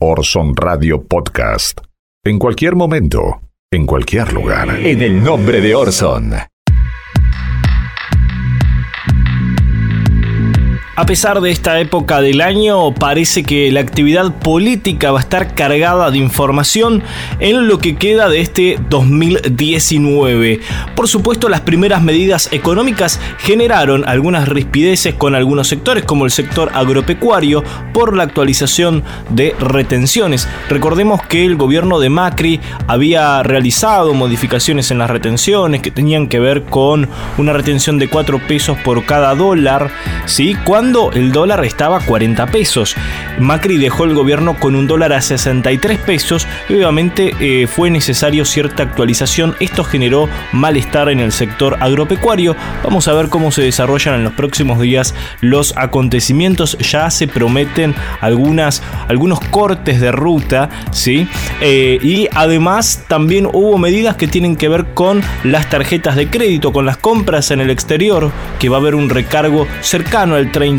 Orson Radio Podcast. En cualquier momento, en cualquier lugar. En el nombre de Orson. A pesar de esta época del año, parece que la actividad política va a estar cargada de información en lo que queda de este 2019. Por supuesto, las primeras medidas económicas generaron algunas rispideces con algunos sectores, como el sector agropecuario, por la actualización de retenciones. Recordemos que el gobierno de Macri había realizado modificaciones en las retenciones que tenían que ver con una retención de 4 pesos por cada dólar, ¿sí? Cuando el dólar estaba a 40 pesos. Macri dejó el gobierno con un dólar a 63 pesos y obviamente eh, fue necesario cierta actualización. Esto generó malestar en el sector agropecuario. Vamos a ver cómo se desarrollan en los próximos días los acontecimientos. Ya se prometen algunas, algunos cortes de ruta, ¿sí? Eh, y además también hubo medidas que tienen que ver con las tarjetas de crédito, con las compras en el exterior, que va a haber un recargo cercano al 30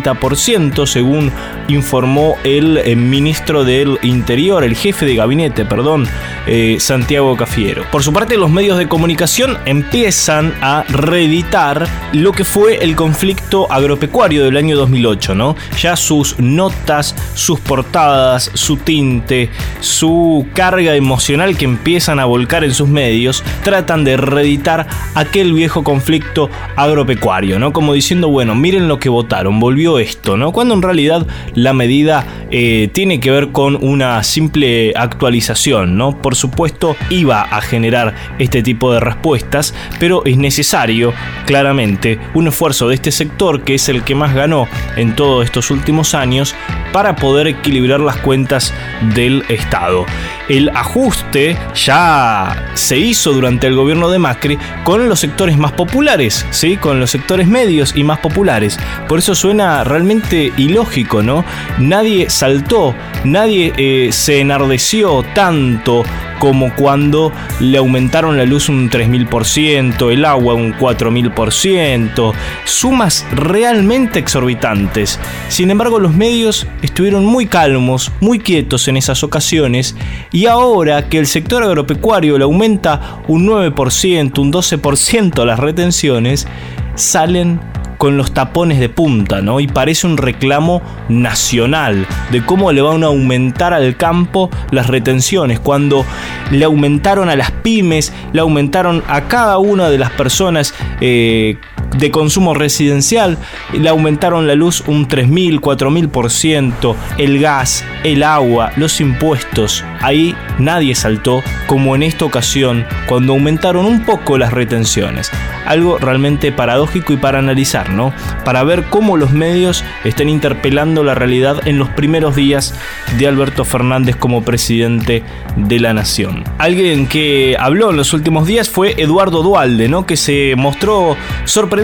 según informó el, eh, ministro del Interior, el jefe de gabinete, perdón, eh, Santiago Cafiero. Por su parte, los medios de comunicación empiezan a reeditar lo que fue el conflicto agropecuario del año 2008, ¿no? Ya sus notas, sus portadas, su tinte, su carga emocional que empiezan a volcar en sus medios, tratan de reeditar aquel viejo conflicto agropecuario, ¿no? Como diciendo, bueno, miren lo que votaron, volvió esto, ¿no? Cuando en realidad la medida eh, tiene que ver con una simple actualización, ¿no? Por supuesto, iba a generar este tipo de respuestas, pero es necesario, claramente, un esfuerzo de este sector, que es el que más ganó en todos estos últimos años, para poder equilibrar las cuentas del Estado. El ajuste ya se hizo durante el gobierno de Macri con los sectores más populares, ¿sí? con los sectores medios y más populares. Por eso suena realmente ilógico, ¿no? Nadie saltó, nadie eh, se enardeció tanto como cuando le aumentaron la luz un 3000%, el agua un 4000%, sumas realmente exorbitantes. Sin embargo, los medios estuvieron muy calmos, muy quietos en esas ocasiones, y ahora que el sector agropecuario le aumenta un 9%, un 12% las retenciones, salen con los tapones de punta, ¿no? Y parece un reclamo nacional de cómo le van a aumentar al campo las retenciones, cuando le aumentaron a las pymes, le aumentaron a cada una de las personas eh, de consumo residencial, le aumentaron la luz un 3.000, 4.000%, el gas, el agua, los impuestos. Ahí nadie saltó como en esta ocasión cuando aumentaron un poco las retenciones. Algo realmente paradójico y para analizar, ¿no? Para ver cómo los medios están interpelando la realidad en los primeros días de Alberto Fernández como presidente de la nación. Alguien que habló en los últimos días fue Eduardo Dualde, ¿no? Que se mostró sorprendido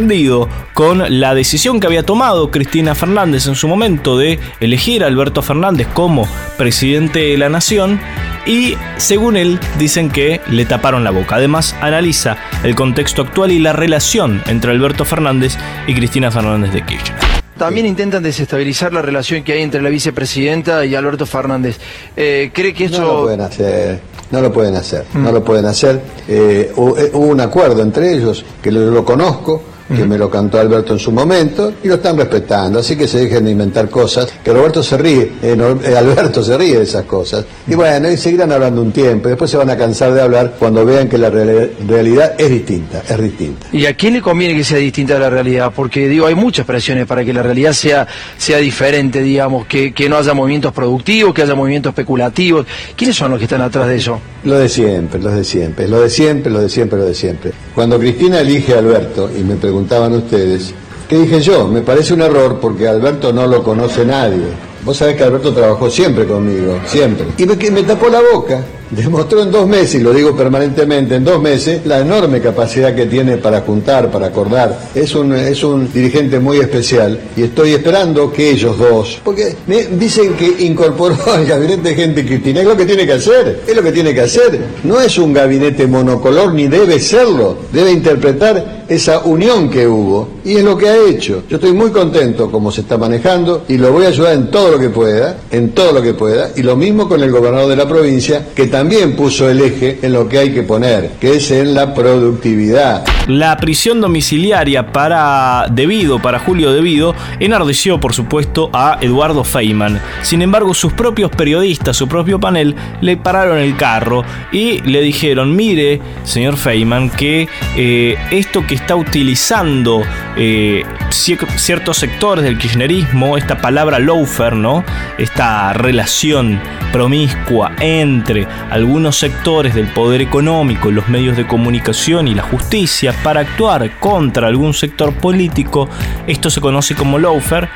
con la decisión que había tomado Cristina Fernández en su momento de elegir a Alberto Fernández como presidente de la nación y según él dicen que le taparon la boca. Además analiza el contexto actual y la relación entre Alberto Fernández y Cristina Fernández de Kirchner. También intentan desestabilizar la relación que hay entre la vicepresidenta y Alberto Fernández. Eh, ¿Cree que esto...? No lo pueden hacer, no lo pueden hacer, no lo pueden hacer. Eh, hubo un acuerdo entre ellos, que lo conozco, que me lo cantó Alberto en su momento, y lo están respetando, así que se dejen de inventar cosas, que Roberto se ríe, eh, eh, Alberto se ríe de esas cosas, y bueno, y seguirán hablando un tiempo, y después se van a cansar de hablar cuando vean que la realidad es distinta, es distinta. ¿Y a quién le conviene que sea distinta la realidad? Porque digo, hay muchas presiones para que la realidad sea, sea diferente, digamos, que, que no haya movimientos productivos, que haya movimientos especulativos. ¿Quiénes son los que están atrás de eso? Lo de siempre, los de siempre, lo de siempre, lo de siempre, lo de siempre. Cuando Cristina elige a Alberto, y me preguntaban ustedes, ¿qué dije yo? Me parece un error porque Alberto no lo conoce nadie. Vos sabés que Alberto trabajó siempre conmigo, siempre. Y me, me tapó la boca. Demostró en dos meses, y lo digo permanentemente, en dos meses, la enorme capacidad que tiene para juntar, para acordar. Es un, es un dirigente muy especial y estoy esperando que ellos dos, porque me dicen que incorporó al gabinete gente cristina, es lo que tiene que hacer, es lo que tiene que hacer. No es un gabinete monocolor ni debe serlo, debe interpretar esa unión que hubo y es lo que ha hecho. Yo estoy muy contento como se está manejando y lo voy a ayudar en todo lo que pueda, en todo lo que pueda y lo mismo con el gobernador de la provincia que también puso el eje en lo que hay que poner, que es en la productividad. La prisión domiciliaria para Debido, para Julio Debido, enardeció por supuesto a Eduardo Feynman. Sin embargo, sus propios periodistas, su propio panel, le pararon el carro y le dijeron, mire, señor Feynman, que eh, esto que está utilizando eh, ciertos sectores del kirchnerismo, esta palabra loafer, ¿no? Esta relación promiscua entre algunos sectores del poder económico, los medios de comunicación y la justicia para actuar contra algún sector político, esto se conoce como loafer.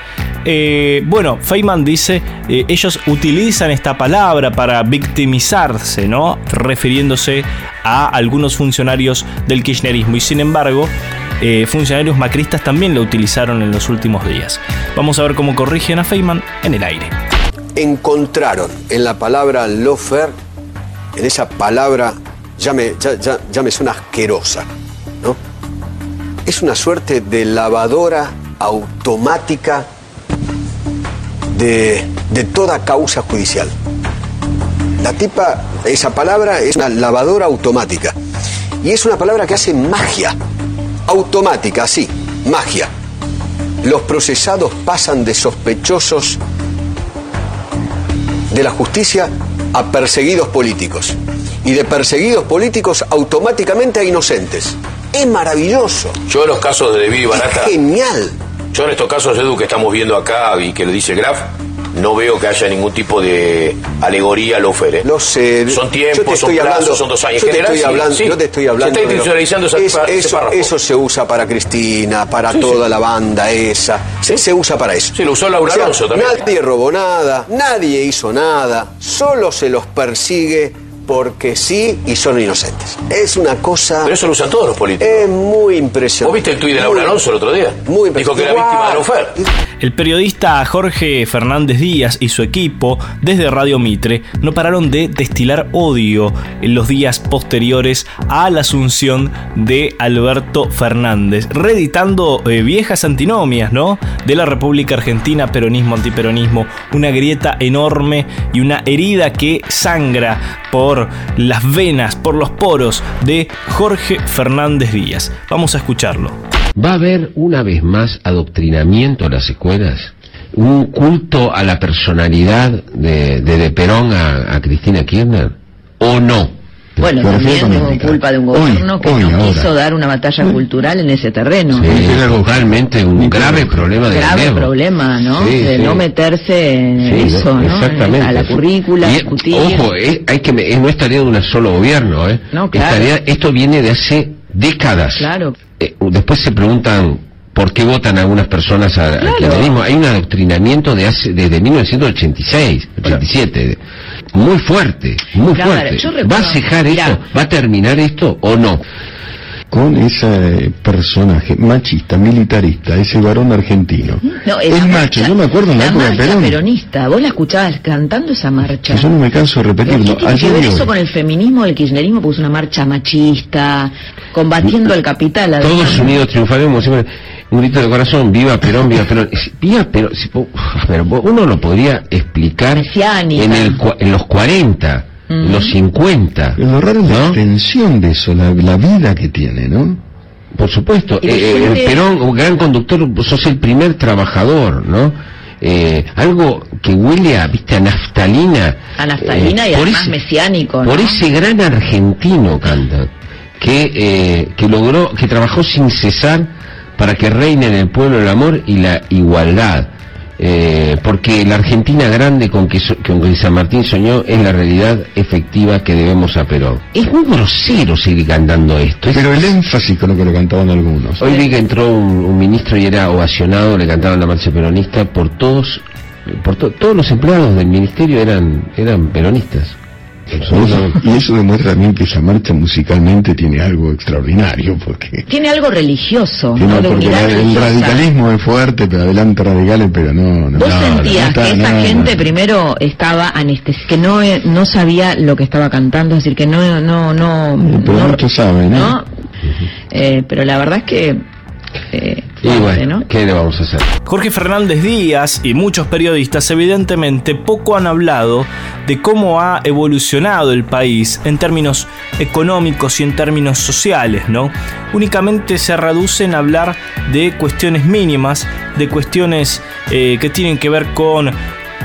Eh, bueno, Feynman dice, eh, ellos utilizan esta palabra para victimizarse, ¿no? Refiriéndose a algunos funcionarios del kirchnerismo y sin embargo eh, funcionarios macristas también lo utilizaron en los últimos días. Vamos a ver cómo corrigen a Feynman en el aire. Encontraron en la palabra lofer, en esa palabra ya me, ya, me suena asquerosa, ¿no? Es una suerte de lavadora automática de, de toda causa judicial. La tipa, esa palabra es una lavadora automática. Y es una palabra que hace magia automática, así, magia. Los procesados pasan de sospechosos de la justicia a perseguidos políticos. Y de perseguidos políticos automáticamente a inocentes. Es maravilloso. Yo en los casos de y Barata. Es genial. Yo en estos casos, Edu, que estamos viendo acá y que le dice Graf, no veo que haya ningún tipo de alegoría al ofere. No sé. Son tiempos, son plazos, son dos años. Yo te, estoy hablando, yo te estoy hablando. Se está institucionalizando esa, eso, eso se usa para Cristina, para toda la banda esa. Se, usa para eso. Sí, lo usó Laura Alonso también. Nadie robó nada, nadie hizo nada, solo se los persigue porque sí y son inocentes. Es una cosa. Pero eso lo usan todos los políticos. Es muy impresionante. ¿Vos viste el tuit de Laura Alonso el otro día? Muy Dijo que era víctima de la oferta. El periodista Jorge Fernández Díaz y su equipo, desde Radio Mitre, no pararon de destilar odio en los días posteriores a la asunción de Alberto Fernández, reeditando eh, viejas antinomias, ¿no? De la República Argentina, peronismo, antiperonismo, una grieta enorme y una herida que sangra por las venas, por los poros de Jorge Fernández Díaz. Vamos a escucharlo. ¿Va a haber una vez más adoctrinamiento en las escuelas? ¿Un culto a la personalidad de, de, Perón a, Cristina Kirchner? ¿O no? Bueno, también tengo culpa de un gobierno que no quiso dar una batalla cultural en ese terreno. Sí, es realmente un grave problema de Grave problema, ¿no? de no meterse en eso, ¿no? Exactamente. A la currícula, discutir. Ojo, hay que, no es tarea de un solo gobierno, ¿eh? No, claro. esto viene de hace décadas. Claro. Eh, después se preguntan por qué votan algunas personas al kirchnerismo. Hay un adoctrinamiento de hace, desde 1986, 87, muy fuerte, muy fuerte. ¿Va a cejar esto? ¿Va a terminar esto o no? con ese personaje machista, militarista, ese varón argentino. No, es macho, yo me acuerdo en la, época de Perón. peronista, vos la escuchabas cantando esa marcha. yo no me canso de repetirlo. ¿Qué tiene que ver eso con el feminismo del kirchnerismo? Puso una marcha machista, combatiendo al capital. Además. Todos unidos triunfaremos siempre. Un grito de corazón, viva Perón, viva Perón. Viva Perón, pero uno lo podría explicar en, el, en los 40 los 50. Lo raro es la extensión de eso, la, vida que tiene, ¿no? Por supuesto. Eh, el Perón, gran conductor, sos el primer trabajador, ¿no? Eh, algo que huele a, viste, a naftalina. A naftalina y eh, además mesiánico, Por ese gran argentino, canta, que, eh, que logró, que trabajó sin cesar para que reine en el pueblo el amor y la igualdad eh, porque la Argentina grande con que, con San Martín soñó es la realidad efectiva que debemos a Perón. Es muy grosero seguir cantando esto. Pero el énfasis con lo que lo cantaban algunos. Hoy vi que entró un, ministro y era ovacionado, le cantaban la marcha peronista por todos, por todos los empleados del ministerio eran, eran peronistas. Y eso demuestra también que esa marcha musicalmente tiene algo extraordinario, porque... Tiene algo religioso, tiene- ¿no? De porque la- el religiosa. radicalismo es fuerte, pero adelante radicales, pero no... no ¿Vos no, sentías no que esa no, gente no. primero estaba anestesiada, que no, eh, no sabía lo que estaba cantando, es decir, que no, no, no... Pero no- muchos saben, ¿eh? ¿no? Eh, pero la verdad es que... eh, Y bueno, ¿no? ¿qué le vamos a hacer? Jorge Fernández Díaz y muchos periodistas evidentemente poco han hablado de cómo ha evolucionado el país en términos económicos y en términos sociales, ¿no? Únicamente se reducen a hablar de cuestiones mínimas, de cuestiones eh, que tienen que ver con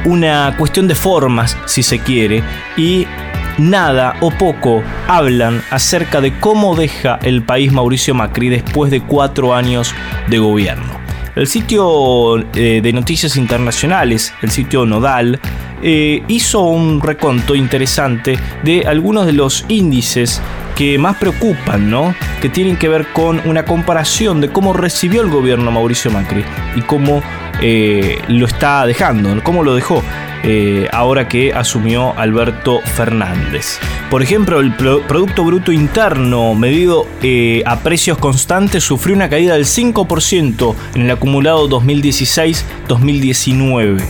una cuestión de formas, si se quiere, y nada o poco hablan acerca de cómo deja el país Mauricio Macri después de cuatro años de gobierno. El sitio eh, de noticias internacionales, el sitio Nodal, eh, hizo un reconto interesante de algunos de los índices que más preocupan, ¿no? Que tienen que ver con una comparación de cómo recibió el gobierno Mauricio Macri y cómo eh, lo está dejando, cómo lo dejó eh, ahora que asumió Alberto Fernández. Por ejemplo, el Pro- Producto Bruto Interno medido eh, a precios constantes sufrió una caída del 5% en el acumulado 2016-2019.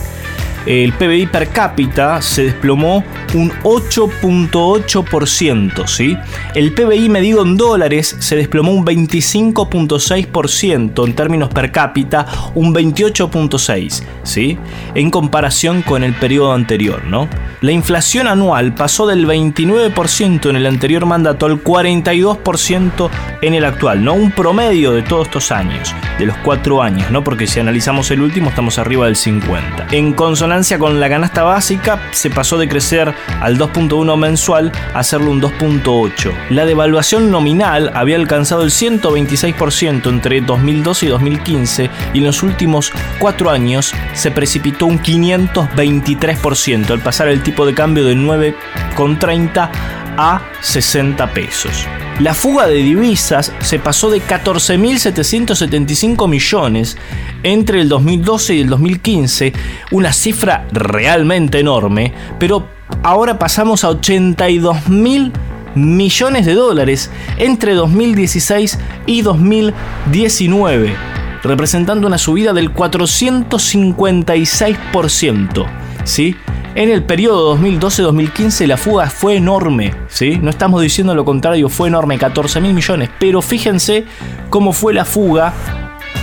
El PBI per cápita se desplomó un 8.8%, ¿sí? El PBI medido en dólares se desplomó un 25.6%, en términos per cápita un 28.6%, ¿sí? En comparación con el periodo anterior, ¿no? La inflación anual pasó del 29% en el anterior mandato al 42% en el actual, ¿no? Un promedio de todos estos años, de los cuatro años, ¿no? Porque si analizamos el último estamos arriba del 50. En consonancia con la canasta básica se pasó de crecer al 2.1 mensual a hacerlo un 2.8. La devaluación nominal había alcanzado el 126% entre 2012 y 2015 y en los últimos cuatro años se precipitó un 523% al pasar el tipo de cambio de 9,30 a 60 pesos. La fuga de divisas se pasó de 14.775 millones entre el 2012 y el 2015, una cifra realmente enorme, pero ahora pasamos a 82.000 millones de dólares entre 2016 y 2019, representando una subida del 456%. ¿sí? En el periodo 2012-2015 la fuga fue enorme, ¿sí? No estamos diciendo lo contrario, fue enorme, 14 mil millones, pero fíjense cómo fue la fuga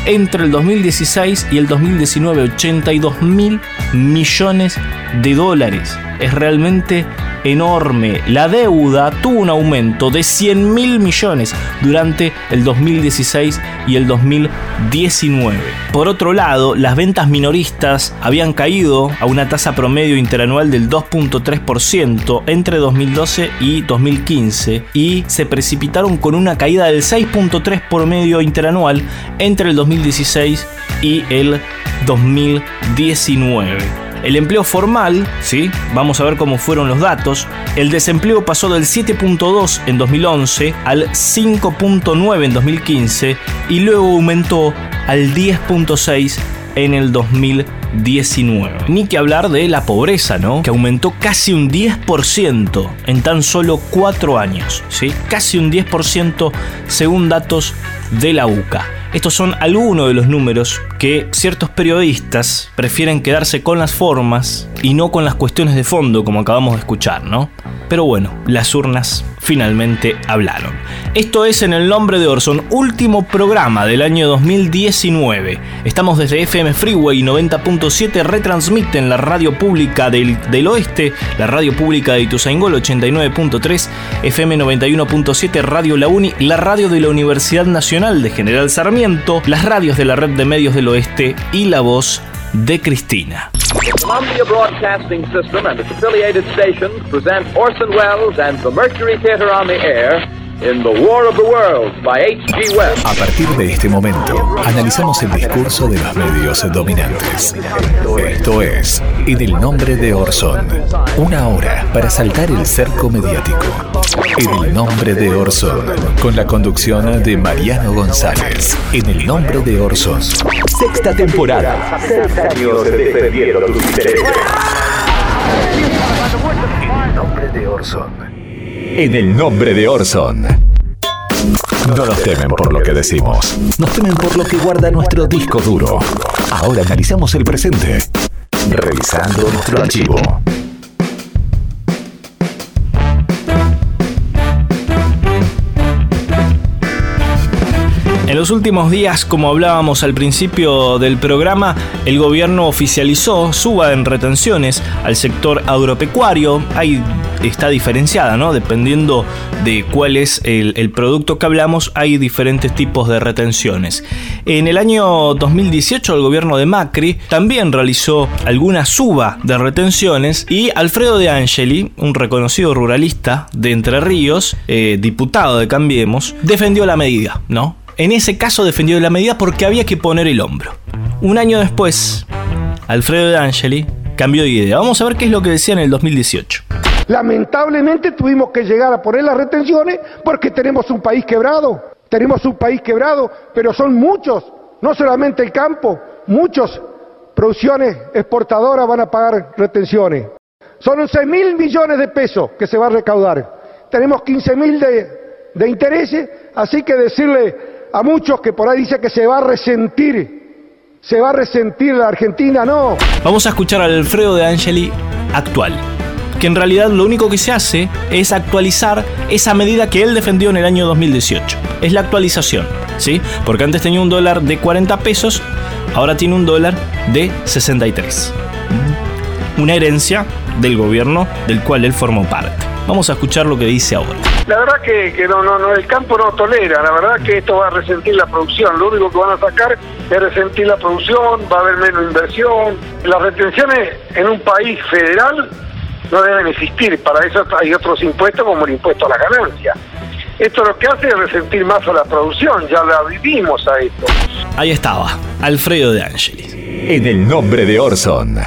entre el 2016 y el 2019, 82 mil millones de dólares. Es realmente enorme. La deuda tuvo un aumento de 100 mil millones durante el 2016 y el 2019. Por otro lado, las ventas minoristas habían caído a una tasa promedio interanual del 2.3% entre 2012 y 2015 y se precipitaron con una caída del 6.3% promedio interanual entre el 2016 y el 2019. El empleo formal, ¿sí? Vamos a ver cómo fueron los datos. El desempleo pasó del 7.2 en 2011 al 5.9 en 2015 y luego aumentó al 10.6 en el 2019. Ni que hablar de la pobreza, ¿no? Que aumentó casi un 10% en tan solo 4 años, ¿sí? Casi un 10% según datos de la UCA. Estos son algunos de los números que ciertos periodistas prefieren quedarse con las formas y no con las cuestiones de fondo, como acabamos de escuchar, ¿no? Pero bueno, las urnas finalmente hablaron. Esto es En el nombre de Orson, último programa del año 2019. Estamos desde FM Freeway 90.7, retransmiten la radio pública del, del oeste, la radio pública de Ituzaingol 89.3, FM 91.7, Radio La Uni, la radio de la Universidad Nacional de General Sarmiento, las radios de la red de medios del oeste y la voz de Cristina. Columbia Broadcasting System and its affiliated stations present Orson Welles and the Mercury Theater on the Air in The War of the Worlds by H.G. Wells. A partir de este momento, analizamos el discurso de los medios dominantes. Esto es En el nombre de Orson. Una hora para saltar el cerco mediático. En el nombre de Orson. Con la conducción de Mariano González. En el nombre de Orson. Sexta temporada. Seis años defendiendo tus intereses. En el nombre de Orson. En el nombre de Orson. No nos temen por lo que decimos, nos temen por lo que guarda nuestro disco duro. Ahora analizamos el presente, revisando nuestro archivo. En los últimos días, como hablábamos al principio del programa, el gobierno oficializó suba en retenciones al sector agropecuario. Ahí está diferenciada, ¿no? Dependiendo de cuál es el, producto que hablamos, hay diferentes tipos de retenciones. En el año 2018, el gobierno de Macri también realizó alguna suba de retenciones y Alfredo de Angeli, un reconocido ruralista de Entre Ríos, eh, diputado de Cambiemos, defendió la medida, ¿no? En ese caso defendió la medida porque había que poner el hombro. Un año después, Alfredo de Angeli cambió de idea. Vamos a ver qué es lo que decía en el 2018. Lamentablemente tuvimos que llegar a poner las retenciones porque tenemos un país quebrado. Tenemos un país quebrado, pero son muchos, no solamente el campo, muchos producciones exportadoras van a pagar retenciones. Son 11 mil millones de pesos que se va a recaudar. Tenemos 15 mil de, intereses, así que decirle a muchos que por ahí dice que se va a resentir, se va a resentir la Argentina, no. Vamos a escuchar al Alfredo de Angeli actual, que en realidad lo único que se hace es actualizar esa medida que él defendió en el año 2018. Es la actualización, ¿sí? Porque antes tenía un dólar de 40 pesos, ahora tiene un dólar de 63. Una herencia del gobierno del cual él formó parte. Vamos a escuchar lo que dice ahora. La verdad que, que no, no, no, el campo no tolera, la verdad que esto va a resentir la producción, lo único que van a sacar es resentir la producción, va a haber menos inversión. Las retenciones en un país federal no deben existir, para eso hay otros impuestos como el impuesto a la ganancia. Esto lo que hace es resentir más a la producción, ya la vivimos a esto. Ahí estaba, Alfredo de Angeli. En el nombre de Orson.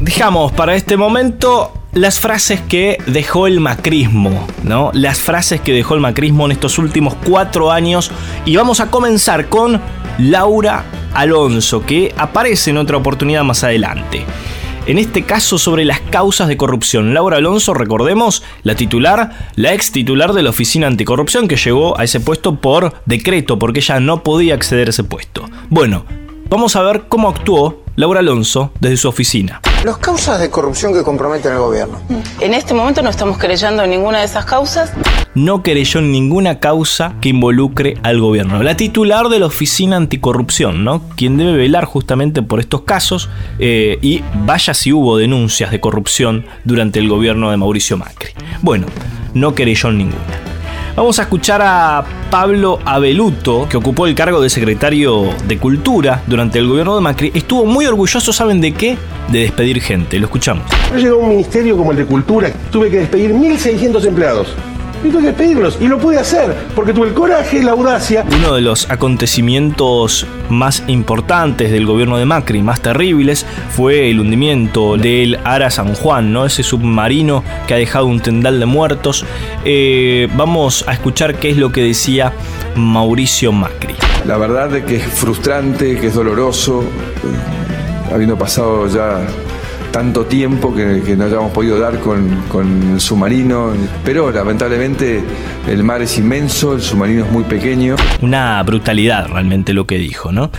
Dejamos para este momento las frases que dejó el macrismo, ¿no? Las frases que dejó el macrismo en estos últimos cuatro años. Y vamos a comenzar con Laura Alonso, que aparece en otra oportunidad más adelante. En este caso sobre las causas de corrupción. Laura Alonso, recordemos, la titular, la ex titular de la Oficina Anticorrupción que llegó a ese puesto por decreto, porque ella no podía acceder a ese puesto. Bueno, vamos a ver cómo actuó Laura Alonso desde su oficina. Las causas de corrupción que comprometen al gobierno. En este momento no estamos creyendo en ninguna de esas causas. No creyó en ninguna causa que involucre al gobierno. La titular de la Oficina Anticorrupción, ¿no? Quien debe velar justamente por estos casos eh, y vaya si hubo denuncias de corrupción durante el gobierno de Mauricio Macri. Bueno, no creyó en ninguna. Vamos a escuchar a Pablo Abeluto, que ocupó el cargo de secretario de Cultura durante el gobierno de Macri. Estuvo muy orgulloso, ¿saben de qué? De despedir gente. Lo escuchamos. Yo llegué a un ministerio como el de Cultura, tuve que despedir 1.600 empleados. Y tuve que despedirlos. Y lo pude hacer, porque tuve el coraje y la audacia. Uno de los acontecimientos más importantes del gobierno de Macri, más terribles, fue el hundimiento del Ara San Juan, ¿no? Ese submarino que ha dejado un tendal de muertos. Eh, vamos a escuchar qué es lo que decía Mauricio Macri. La verdad es que es frustrante, que es doloroso, eh, habiendo pasado ya tanto tiempo que, no hayamos podido dar con, con, el submarino, pero lamentablemente el mar es inmenso, el submarino es muy pequeño. Una brutalidad realmente lo que dijo, ¿no?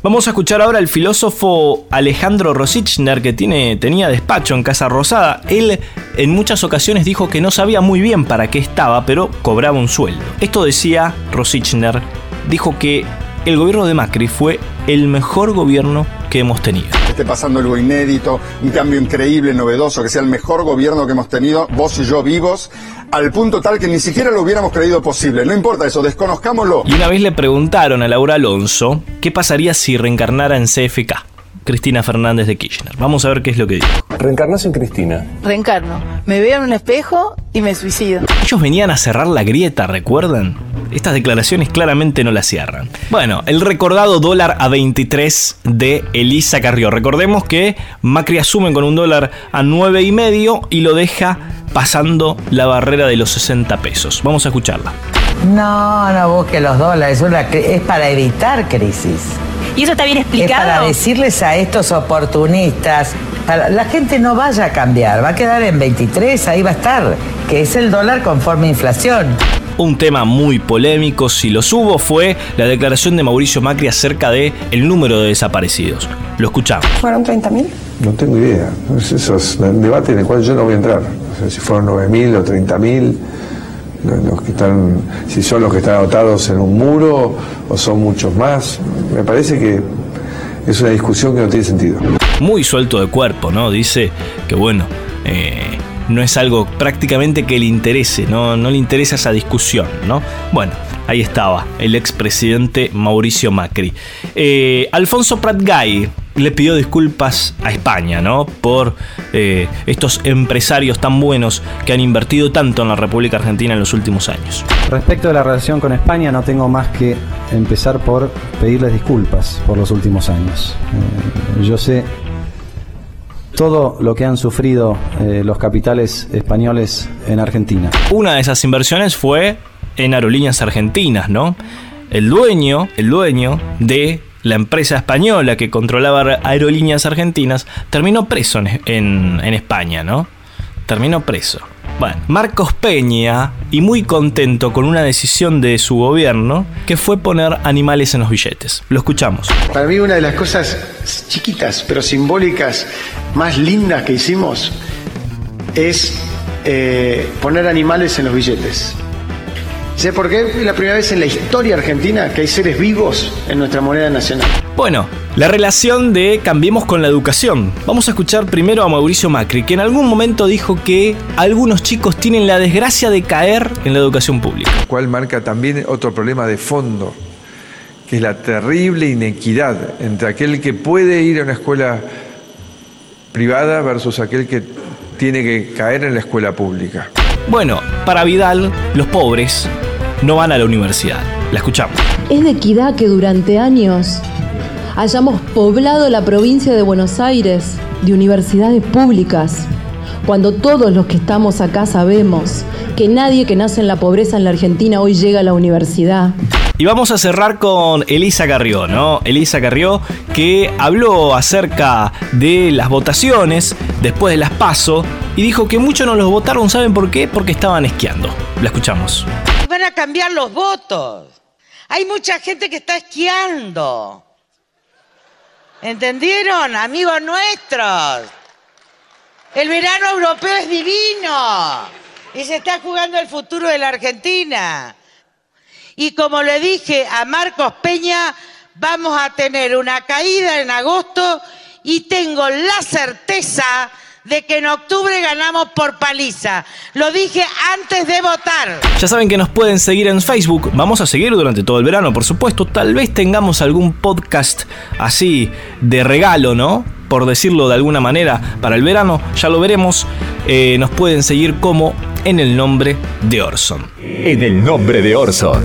Vamos a escuchar ahora al filósofo Alejandro Rosichner, que tiene, tenía despacho en Casa Rosada. Él en muchas ocasiones dijo que no sabía muy bien para qué estaba, pero cobraba un sueldo. Esto decía Rosichner, dijo que el gobierno de Macri fue el mejor gobierno que hemos tenido. Pasando algo inédito, un cambio increíble, novedoso, que sea el mejor gobierno que hemos tenido, vos y yo vivos, al punto tal que ni siquiera lo hubiéramos creído posible. No importa eso, desconozcámoslo. Y una vez le preguntaron a Laura Alonso qué pasaría si reencarnara en CFK. Cristina Fernández de Kirchner. Vamos a ver qué es lo que dijo. ¿Reencarnas en Cristina? Reencarno. Me veo en un espejo y me suicido. Ellos venían a cerrar la grieta, ¿recuerdan? Estas declaraciones claramente no las cierran. Bueno, el recordado dólar a 23 de Elisa Carrió. Recordemos que Macri asume con un dólar a 9 y medio y lo deja pasando la barrera de los 60 pesos. Vamos a escucharla. No, no busque los dólares, es para evitar crisis. ¿Y eso está bien Es explicado? para decirles a estos oportunistas, para- la gente no vaya a cambiar, va a quedar en 23, ahí va a estar, que es el dólar conforme inflación. Un tema muy polémico, si los hubo, fue la declaración de Mauricio Macri acerca de el número de desaparecidos. Lo escuchamos. ¿Fueron 30.000? No tengo idea. Es- Eso es un debate en el cual yo no voy a entrar. O sea, si fueron 9.000 o 30.000, los que están, si son los que están anotados en un muro o son muchos más. Me parece que es una discusión que no tiene sentido. Muy suelto de cuerpo, ¿no? Dice que bueno, eh, no es algo prácticamente que le interese, no, no le interesa esa discusión, ¿no? Bueno, ahí estaba el expresidente Mauricio Macri. Eh, Alfonso Pratgay le pidió disculpas a España, ¿no? Por eh, estos empresarios tan buenos que han invertido tanto en la República Argentina en los últimos años. Respecto a la relación con España, no tengo más que empezar por pedirles disculpas por los últimos años. Eh, yo sé todo lo que han sufrido eh, los capitales españoles en Argentina. Una de esas inversiones fue en aerolíneas argentinas, ¿no? El dueño, el dueño de la empresa española que controlaba aerolíneas argentinas terminó preso en, en- en España, ¿no? Terminó preso. Bueno, Marcos Peña, y muy contento con una decisión de su gobierno, que fue poner animales en los billetes. Lo escuchamos. Para mí una de las cosas chiquitas pero simbólicas más lindas que hicimos es eh, poner animales en los billetes. ¿Sé por qué? Es la primera vez en la historia argentina que hay seres vivos en nuestra moneda nacional. Bueno, la relación de Cambiemos con la educación. Vamos a escuchar primero a Mauricio Macri, que en algún momento dijo que algunos chicos tienen la desgracia de caer en la educación pública. cual marca también otro problema de fondo, que es la terrible inequidad entre aquel que puede ir a una escuela privada versus aquel que tiene que caer en la escuela pública. Bueno, para Vidal, los pobres no van a la universidad. La escuchamos. Es de equidad que durante años hayamos poblado la provincia de Buenos Aires de universidades públicas, cuando todos los que estamos acá sabemos que nadie que nace en la pobreza en la Argentina hoy llega a la universidad. Y vamos a cerrar con Elisa Carrió, ¿no? Elisa Carrió que habló acerca de las votaciones después de las PASO y dijo que muchos no los votaron, ¿saben por qué? Porque estaban esquiando. La escuchamos. Van a cambiar los votos. Hay mucha gente que está esquiando. ¿Entendieron? Amigos nuestros. El verano europeo es divino. Y se está jugando el futuro de la Argentina. Y como le dije a Marcos Peña, vamos a tener una caída en agosto y tengo la certeza de que en octubre ganamos por paliza. Lo dije antes de votar. Ya saben que nos pueden seguir en Facebook. Vamos a seguir durante todo el verano, por supuesto. Tal vez tengamos algún podcast así de regalo, ¿no? Por decirlo de alguna manera, para el verano. Ya lo veremos. Eh, nos pueden seguir como en el nombre de Orson. En el nombre de Orson.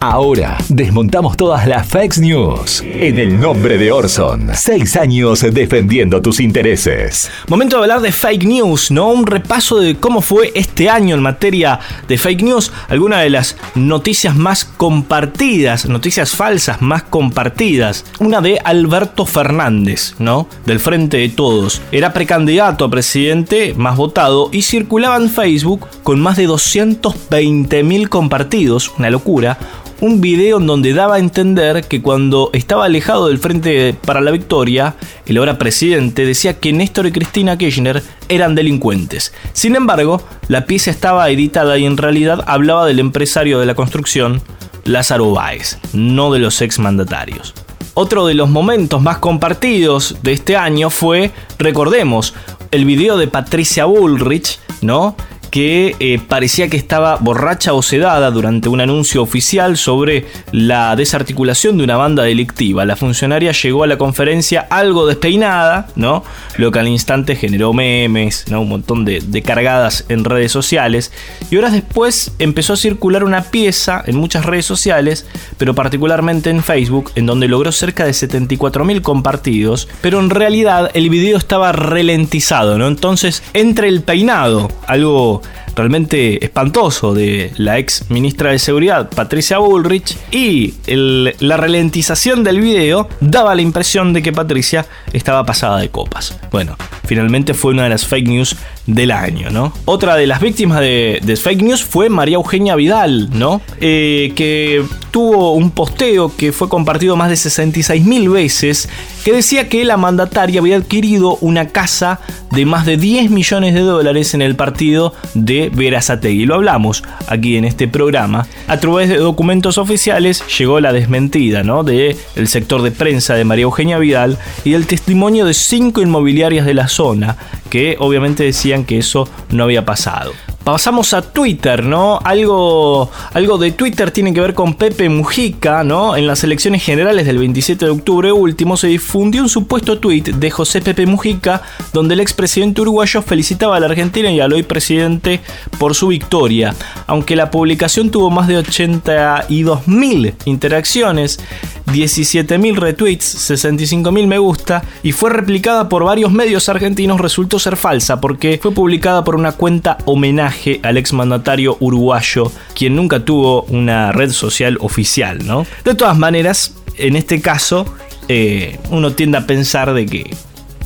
Ahora desmontamos todas las fake news. En el nombre de Orson. Seis años defendiendo tus intereses. Momento de hablar de fake news, ¿no? Un repaso de cómo fue este año en materia de fake news. Algunas de las noticias más compartidas, noticias falsas más compartidas. Una de Alberto Fernández, ¿no? Del Frente de Todos. Era precandidato a presidente más votado y circulaba en Facebook con más de 220 mil compartidos. Una locura un video en donde daba a entender que cuando estaba alejado del Frente para la Victoria, el ahora presidente decía que Néstor y Cristina Kirchner eran delincuentes. Sin embargo, la pieza estaba editada y en realidad hablaba del empresario de la construcción, Lázaro Báez, no de los exmandatarios. Otro de los momentos más compartidos de este año fue, recordemos, el video de Patricia Bullrich, ¿no? Que eh, parecía que estaba borracha o sedada durante un anuncio oficial sobre la desarticulación de una banda delictiva. La funcionaria llegó a la conferencia algo despeinada, ¿no? Lo que al instante generó memes, ¿no? Un montón de, cargadas en redes sociales. Y horas después empezó a circular una pieza en muchas redes sociales, pero particularmente en Facebook, en donde logró cerca de 74.000 compartidos, pero en realidad el video estaba ralentizado, ¿no? Entonces, entre el peinado, algo realmente espantoso de la ex ministra de Seguridad, Patricia Bullrich, y la ralentización del video daba la impresión de que Patricia estaba pasada de copas. Bueno, finalmente fue una de las fake news del año, ¿no? Otra de las víctimas de, de fake news fue María Eugenia Vidal, ¿no? Eh, que tuvo un posteo que fue compartido más de 66 mil veces que decía que la mandataria había adquirido una casa de más de 10 millones de dólares en el partido de Verazategui. Lo hablamos aquí en este programa. A través de documentos oficiales llegó la desmentida, ¿no? De el sector de prensa de María Eugenia Vidal y el testimonio de cinco inmobiliarias de la zona que obviamente decían que eso no había pasado. Pasamos a Twitter, ¿no? Algo, algo de Twitter tiene que ver con Pepe Mujica, ¿no? En las elecciones generales del 27 de octubre último se difundió un supuesto tweet de José Pepe Mujica donde el expresidente uruguayo felicitaba a la Argentina y al hoy presidente por su victoria. Aunque la publicación tuvo más de 82.000 interacciones, 17.000 retweets, 65.000 me gusta y fue replicada por varios medios argentinos, resultó ser falsa porque fue publicada por una cuenta homenaje al exmandatario uruguayo, quien nunca tuvo una red social oficial, ¿no? De todas maneras, en este caso, eh, uno tiende a pensar de que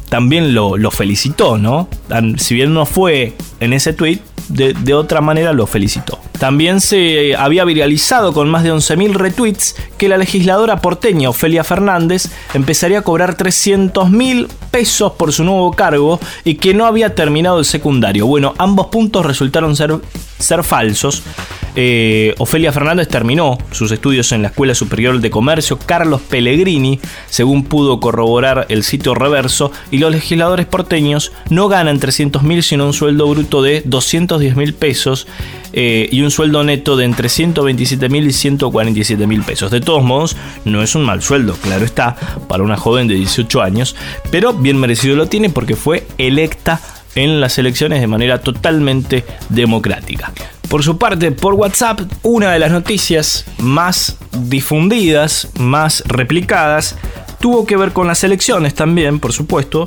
también lo, felicitó, ¿no? Si bien no fue en ese tweet, de otra manera lo felicitó. También se había viralizado con más de 11.000 retweets que la legisladora porteña Ofelia Fernández empezaría a cobrar 300.000 pesos por su nuevo cargo y que no había terminado el secundario. Bueno, ambos puntos resultaron ser, ser falsos. Eh, Ofelia Fernández terminó sus estudios en la Escuela Superior de Comercio Carlos Pellegrini, según pudo corroborar el sitio reverso, y los legisladores porteños no ganan 300 mil sino un sueldo bruto de 210 mil pesos eh, y un sueldo neto de entre 127 mil y 147 mil pesos. De todos modos, no es un mal sueldo, claro está, para una joven de 18 años, pero bien merecido lo tiene porque fue electa en las elecciones de manera totalmente democrática. Por su parte, por WhatsApp, una de las noticias más difundidas, más replicadas, tuvo que ver con las elecciones también, por supuesto,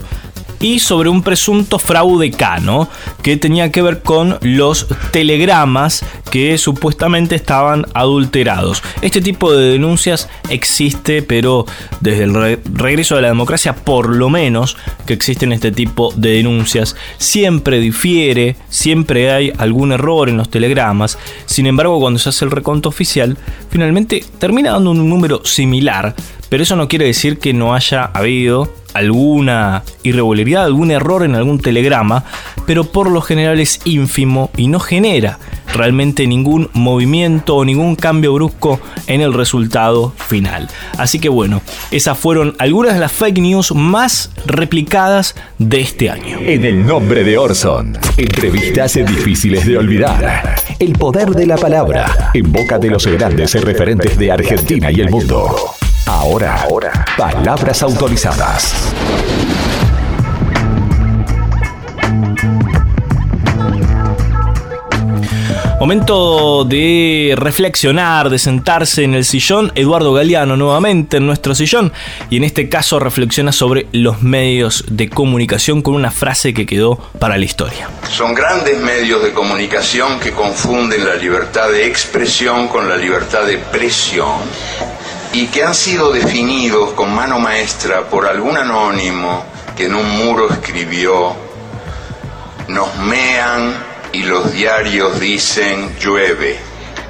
y sobre un presunto fraude cano que tenía que ver con los telegramas que supuestamente estaban adulterados. Este tipo de denuncias existe, pero desde el re- regreso de la democracia, por lo menos que existen este tipo de denuncias, siempre difiere, siempre hay algún error en los telegramas. Sin embargo, cuando se hace el reconto oficial, finalmente termina dando un número similar, pero eso no quiere decir que no haya habido alguna irregularidad, algún error en algún telegrama, pero por lo general es ínfimo y no genera realmente ningún movimiento o ningún cambio brusco en el resultado final. Así que bueno, esas fueron algunas de las fake news más replicadas de este año. En el nombre de Orson, entrevistas difíciles de olvidar. El poder de la palabra, en boca de los grandes referentes de Argentina y el mundo. Ahora, ahora, palabras autorizadas. Momento de reflexionar, de sentarse en el sillón. Eduardo Galeano nuevamente en nuestro sillón y en este caso reflexiona sobre los medios de comunicación con una frase que quedó para la historia. Son grandes medios de comunicación que confunden la libertad de expresión con la libertad de presión y que han sido definidos con mano maestra por algún anónimo que en un muro escribió, nos mean y los diarios dicen llueve.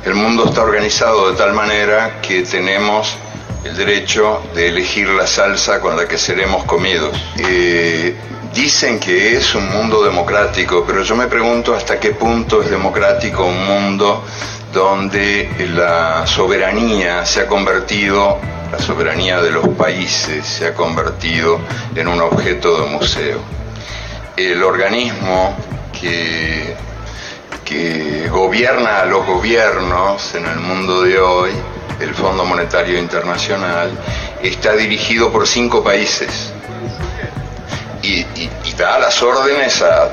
El mundo está organizado de tal manera que tenemos el derecho de elegir la salsa con la que seremos comidos. Eh, dicen que es un mundo democrático, pero yo me pregunto hasta qué punto es democrático un mundo donde la soberanía se ha convertido, la soberanía de los países se ha convertido en un objeto de museo. El organismo que, que gobierna a los gobiernos en el mundo de hoy, el Fondo Monetario Internacional, está dirigido por cinco países y, y- y da las órdenes a,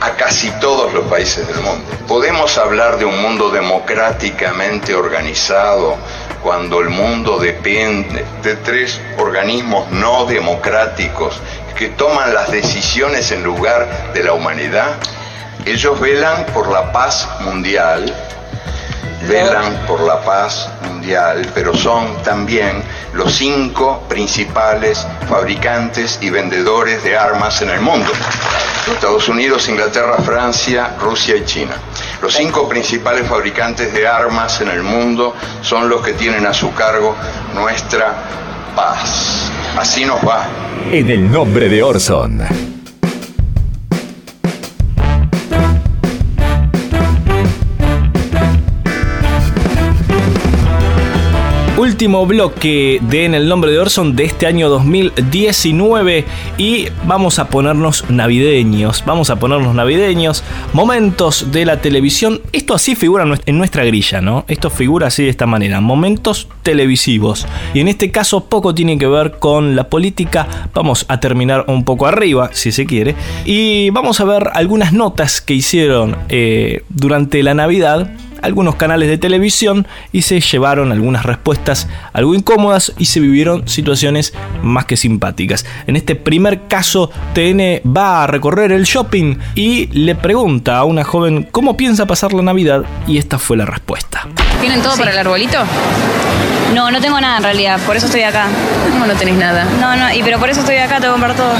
a- casi todos los países del mundo. Podemos hablar de un mundo democráticamente organizado cuando el mundo depende de tres organismos no democráticos que toman las decisiones en lugar de la humanidad. Ellos velan por la paz mundial, velan por la paz mundial, pero son también los cinco principales fabricantes y vendedores de armas en el mundo. Estados Unidos, Inglaterra, Francia, Rusia y China. Los cinco principales fabricantes de armas en el mundo son los que tienen a su cargo nuestra paz. Así nos va. En el nombre de Orson. Último bloque de En el nombre de Orson de este año 2019 y vamos a ponernos navideños, vamos a ponernos navideños, momentos de la televisión, esto así figura en nuestra grilla, ¿no? Esto figura así de esta manera, momentos televisivos. Y en este caso poco tiene que ver con la política, vamos a terminar un poco arriba si se quiere y vamos a ver algunas notas que hicieron eh, durante la Navidad algunos canales de televisión y se llevaron algunas respuestas algo incómodas y se vivieron situaciones más que simpáticas. En este primer caso, TN va a recorrer el shopping y le pregunta a una joven cómo piensa pasar la Navidad y esta fue la respuesta. ¿Tienen todo para el arbolito? No, no tengo nada en realidad, por eso estoy acá. ¿Cómo no tenés nada? No, no, y pero por eso estoy acá, te voy a comprar todo.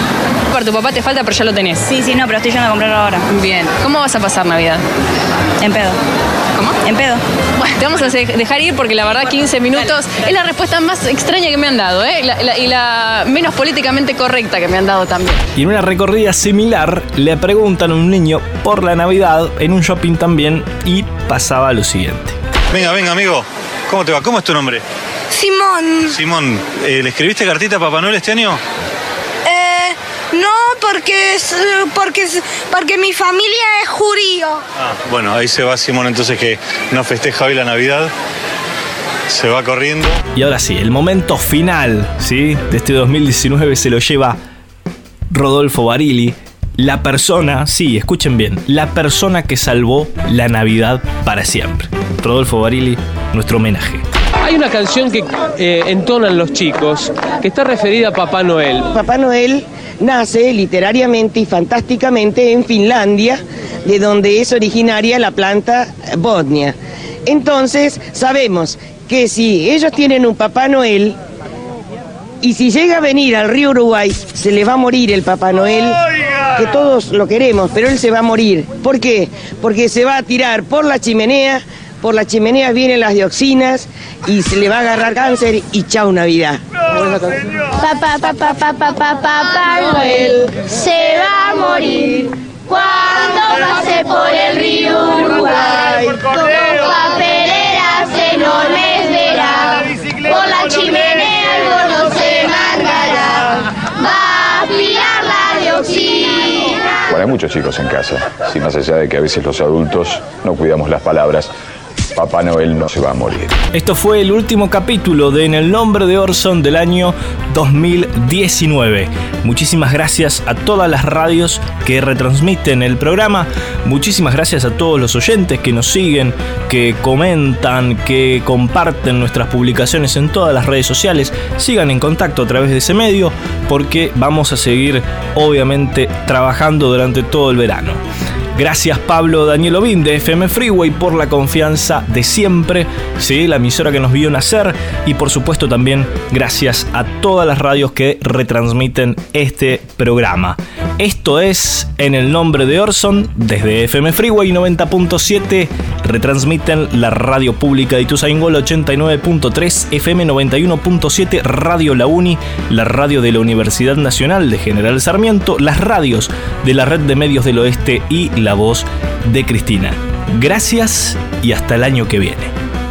Por tu papá te falta, pero ya lo tenés. Sí, sí, no, pero estoy yendo a comprarlo ahora. Bien. ¿Cómo vas a pasar Navidad? En pedo. ¿Cómo? En pedo. Bueno, te vamos a dejar ir porque la verdad 15 minutos es la respuesta más extraña que me han dado, ¿eh? y la menos políticamente correcta que me han dado también. Y en una recorrida similar le preguntan a un niño por la Navidad en un shopping también y pasaba lo siguiente. Venga, venga, amigo. ¿Cómo te va? ¿Cómo es tu nombre? Simón. Simón, eh, ¿le escribiste cartita a Papá Noel este año? Eh, no, porque, es, porque, porque mi familia es judío. Ah, bueno, ahí se va Simón entonces que no festeja hoy la Navidad. Se va corriendo. Y ahora sí, el momento final, ¿sí? De este 2019 se lo lleva Rodolfo Barili, la persona, sí, escuchen bien, la persona que salvó la Navidad para siempre. Rodolfo Barili, nuestro homenaje. Hay una canción que eh, entonan los chicos que está referida a Papá Noel. Papá Noel nace literariamente y fantásticamente en Finlandia, de donde es originaria la planta Bodnia. Entonces sabemos que si ellos tienen un Papá Noel, y si llega a venir al río Uruguay, se le va a morir el Papá Noel, que todos lo queremos, pero él se va a morir. ¿Por qué? Porque se va a tirar por la chimenea, por las chimeneas vienen las dioxinas y se le va a agarrar cáncer y chao Navidad. Papá, papá, papá, papá, Noel se va a morir cuando pase por el río Uruguay. Como papeleras enormes verá, por la chimenea el gordo se mandará. Va a pillar la dioxina. Bueno, hay muchos chicos en casa, si más allá de que a veces los adultos no cuidamos las palabras. Papá Noel no se va a morir. Esto fue el último capítulo de En el nombre de Orson del año 2019. Muchísimas gracias a todas las radios que retransmiten el programa. Muchísimas gracias a todos los oyentes que nos siguen, que comentan, que comparten nuestras publicaciones en todas las redes sociales. Sigan en contacto a través de ese medio porque vamos a seguir obviamente trabajando durante todo el verano. Gracias Pablo Daniel Obin de FM Freeway por la confianza de siempre, ¿sí? la emisora que nos vio nacer y por supuesto también gracias a todas las radios que retransmiten este programa. Esto es En el nombre de Orson desde FM Freeway 90.7 retransmiten la radio pública de Ituzaingol 89.3 FM 91.7 Radio La Uni, la radio de la Universidad Nacional de General Sarmiento, las radios de la Red de Medios del Oeste y la voz de Cristina. Gracias y hasta el año que viene.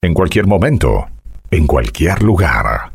En cualquier momento, en cualquier lugar.